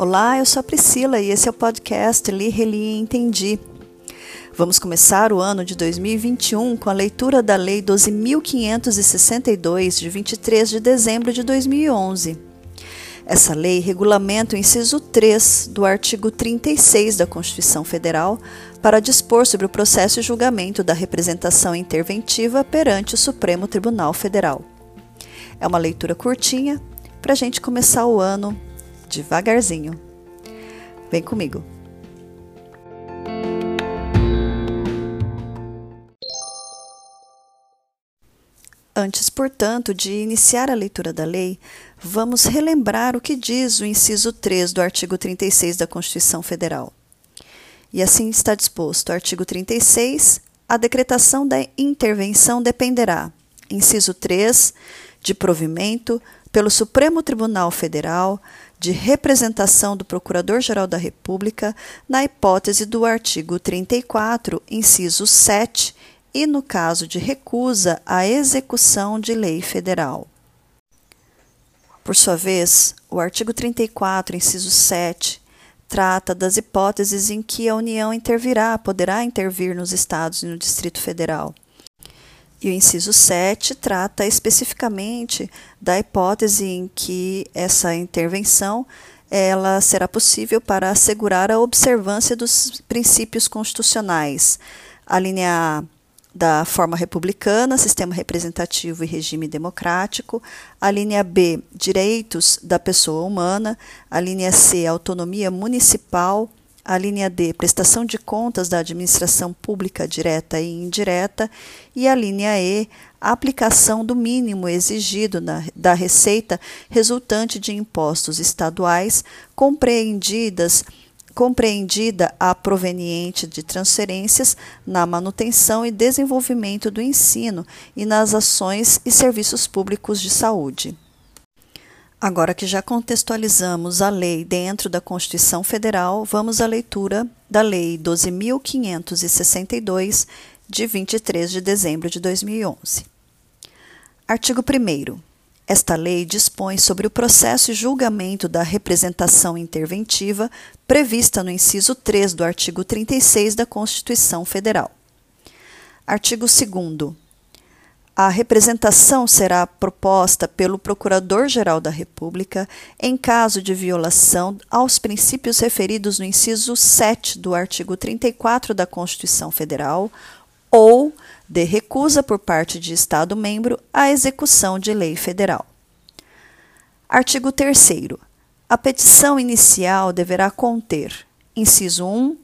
Olá, eu sou a Priscila e esse é o podcast Li, Reli e Entendi. Vamos começar o ano de 2021 com a leitura da Lei 12.562, de 23 de dezembro de 2011. Essa lei regulamenta o inciso 3 do artigo 36 da Constituição Federal para dispor sobre o processo e julgamento da representação interventiva perante o Supremo Tribunal Federal. É uma leitura curtinha para a gente começar o ano devagarzinho. Vem comigo. Antes, portanto, de iniciar a leitura da lei, vamos relembrar o que diz o inciso 3 do artigo 36 da Constituição Federal. E assim está disposto: artigo 36. A decretação da intervenção dependerá, inciso 3, de provimento pelo Supremo Tribunal Federal de representação do Procurador-Geral da República na hipótese do artigo 34, inciso 7, e no caso de recusa à execução de lei federal. Por sua vez, o artigo 34, inciso 7, trata das hipóteses em que a União intervirá, poderá intervir nos estados e no Distrito Federal. E o inciso 7 trata especificamente da hipótese em que essa intervenção ela será possível para assegurar a observância dos princípios constitucionais. A linha A da forma republicana, sistema representativo e regime democrático, a linha B, direitos da pessoa humana, a linha C, autonomia municipal, a linha D, prestação de contas da administração pública direta e indireta, e a linha E, aplicação do mínimo exigido na, da receita resultante de impostos estaduais compreendidas compreendida a proveniente de transferências na manutenção e desenvolvimento do ensino e nas ações e serviços públicos de saúde. Agora que já contextualizamos a lei dentro da Constituição Federal, vamos à leitura da Lei 12.562, de 23 de dezembro de 2011. Artigo 1. Esta lei dispõe sobre o processo e julgamento da representação interventiva prevista no inciso 3 do artigo 36 da Constituição Federal. Artigo 2. A representação será proposta pelo Procurador-Geral da República em caso de violação aos princípios referidos no inciso 7 do artigo 34 da Constituição Federal ou de recusa por parte de Estado-membro à execução de lei federal. Artigo 3. A petição inicial deverá conter: inciso 1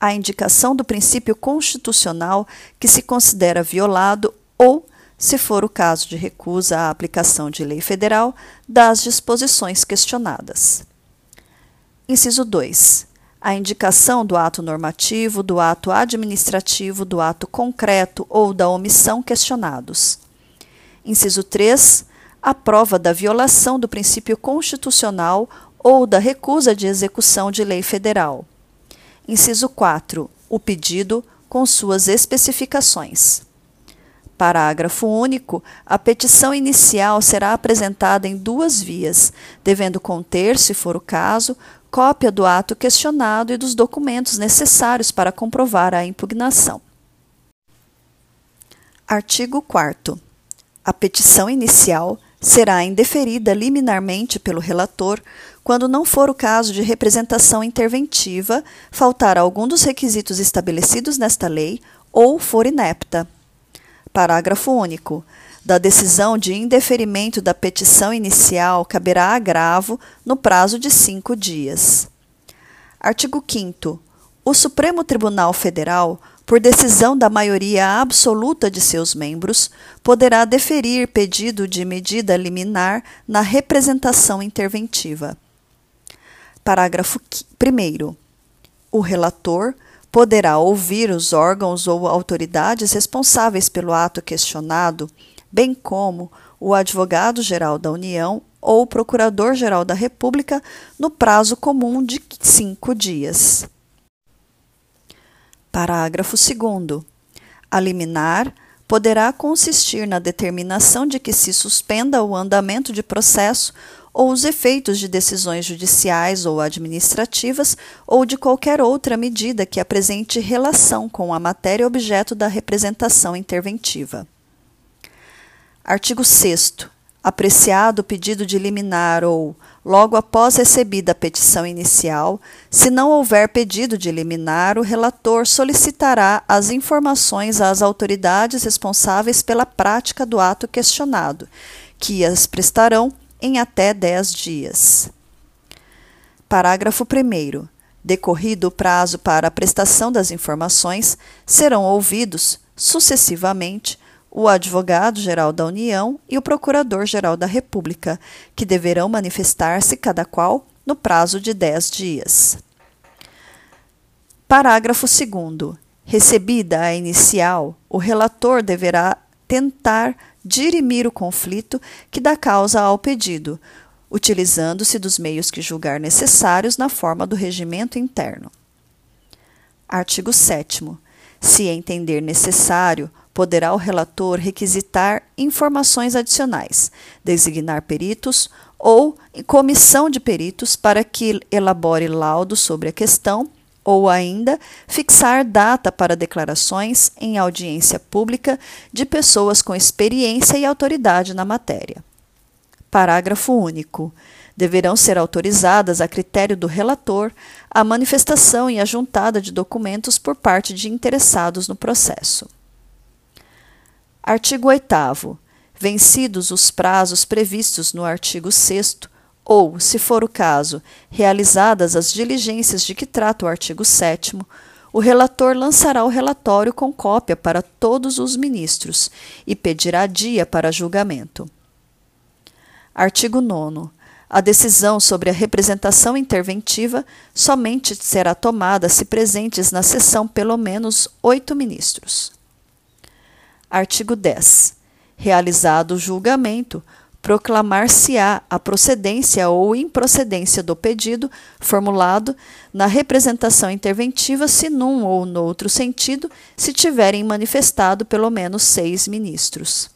a indicação do princípio constitucional que se considera violado ou se for o caso de recusa à aplicação de lei federal das disposições questionadas. Inciso 2. A indicação do ato normativo, do ato administrativo, do ato concreto ou da omissão questionados. Inciso 3. A prova da violação do princípio constitucional ou da recusa de execução de lei federal. Inciso 4. O pedido com suas especificações. Parágrafo único. A petição inicial será apresentada em duas vias, devendo conter, se for o caso, cópia do ato questionado e dos documentos necessários para comprovar a impugnação. Artigo 4. A petição inicial será indeferida liminarmente pelo relator quando não for o caso de representação interventiva, faltar algum dos requisitos estabelecidos nesta lei ou for inepta. Parágrafo único. Da decisão de indeferimento da petição inicial caberá agravo no prazo de cinco dias. Artigo 5. O Supremo Tribunal Federal, por decisão da maioria absoluta de seus membros, poderá deferir pedido de medida liminar na representação interventiva. Parágrafo 1. O relator poderá ouvir os órgãos ou autoridades responsáveis pelo ato questionado, bem como o advogado-geral da União ou o procurador-geral da República no prazo comum de cinco dias. Parágrafo 2. A liminar poderá consistir na determinação de que se suspenda o andamento de processo ou os efeitos de decisões judiciais ou administrativas ou de qualquer outra medida que apresente relação com a matéria objeto da representação interventiva. Artigo 6 apreciado o pedido de liminar ou, logo após recebida a petição inicial, se não houver pedido de liminar, o relator solicitará as informações às autoridades responsáveis pela prática do ato questionado, que as prestarão em até dez dias. Parágrafo 1. Decorrido o prazo para a prestação das informações, serão ouvidos, sucessivamente, o advogado-geral da União e o procurador-geral da República, que deverão manifestar-se cada qual no prazo de dez dias. Parágrafo 2. Recebida a inicial, o relator deverá tentar dirimir o conflito que dá causa ao pedido, utilizando-se dos meios que julgar necessários na forma do regimento interno. Artigo 7. Se entender necessário, poderá o relator requisitar informações adicionais, designar peritos ou comissão de peritos para que elabore laudo sobre a questão ou ainda fixar data para declarações em audiência pública de pessoas com experiência e autoridade na matéria. Parágrafo único. Deverão ser autorizadas, a critério do relator, a manifestação e a juntada de documentos por parte de interessados no processo. Artigo 8. Vencidos os prazos previstos no artigo 6, ou, se for o caso, realizadas as diligências de que trata o artigo 7, o relator lançará o relatório com cópia para todos os ministros e pedirá dia para julgamento. Artigo 9. A decisão sobre a representação interventiva somente será tomada se presentes na sessão pelo menos oito ministros. Artigo 10. Realizado o julgamento, proclamar-se-á a procedência ou improcedência do pedido formulado na representação interventiva, se num ou noutro sentido se tiverem manifestado pelo menos seis ministros.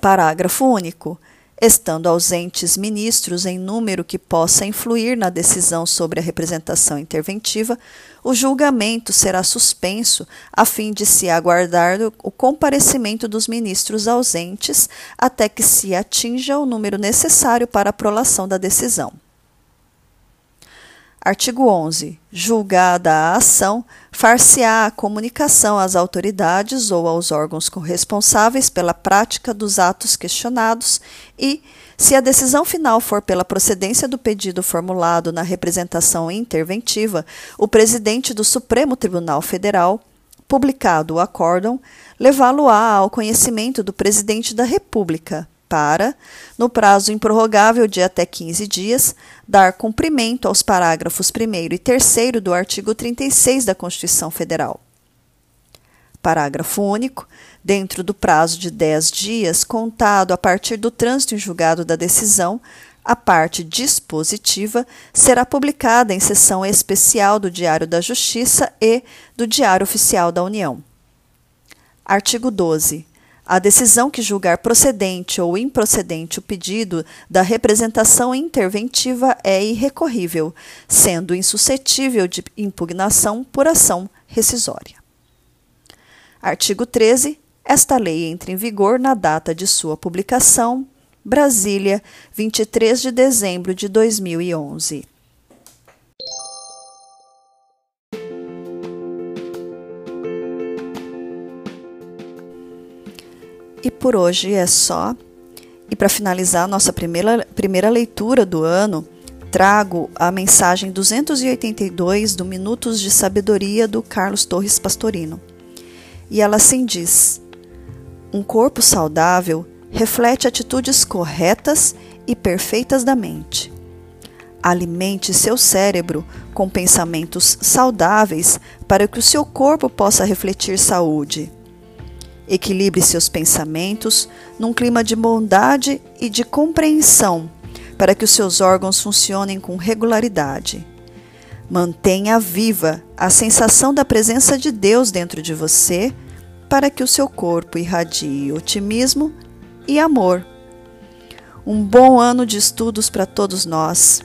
Parágrafo único estando ausentes ministros em número que possa influir na decisão sobre a representação interventiva, o julgamento será suspenso a fim de se aguardar o comparecimento dos ministros ausentes até que se atinja o número necessário para a prolação da decisão. Artigo 11. Julgada a ação, far-se-á a comunicação às autoridades ou aos órgãos responsáveis pela prática dos atos questionados e, se a decisão final for pela procedência do pedido formulado na representação interventiva, o presidente do Supremo Tribunal Federal, publicado o acórdão, levá-lo-á ao conhecimento do presidente da República para, no prazo improrrogável de até 15 dias, dar cumprimento aos parágrafos 1 e 3 do artigo 36 da Constituição Federal. Parágrafo único. Dentro do prazo de 10 dias, contado a partir do trânsito em julgado da decisão, a parte dispositiva será publicada em sessão especial do Diário da Justiça e do Diário Oficial da União. Artigo 12. A decisão que julgar procedente ou improcedente o pedido da representação interventiva é irrecorrível, sendo insuscetível de impugnação por ação rescisória. Artigo 13. Esta lei entra em vigor na data de sua publicação. Brasília, 23 de dezembro de 2011. Por hoje é só. E para finalizar nossa primeira, primeira leitura do ano, trago a mensagem 282 do Minutos de Sabedoria do Carlos Torres Pastorino. E ela assim diz: Um corpo saudável reflete atitudes corretas e perfeitas da mente. Alimente seu cérebro com pensamentos saudáveis para que o seu corpo possa refletir saúde. Equilibre seus pensamentos num clima de bondade e de compreensão, para que os seus órgãos funcionem com regularidade. Mantenha viva a sensação da presença de Deus dentro de você, para que o seu corpo irradie otimismo e amor. Um bom ano de estudos para todos nós.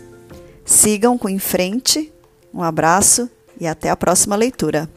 Sigam com em frente. Um abraço e até a próxima leitura.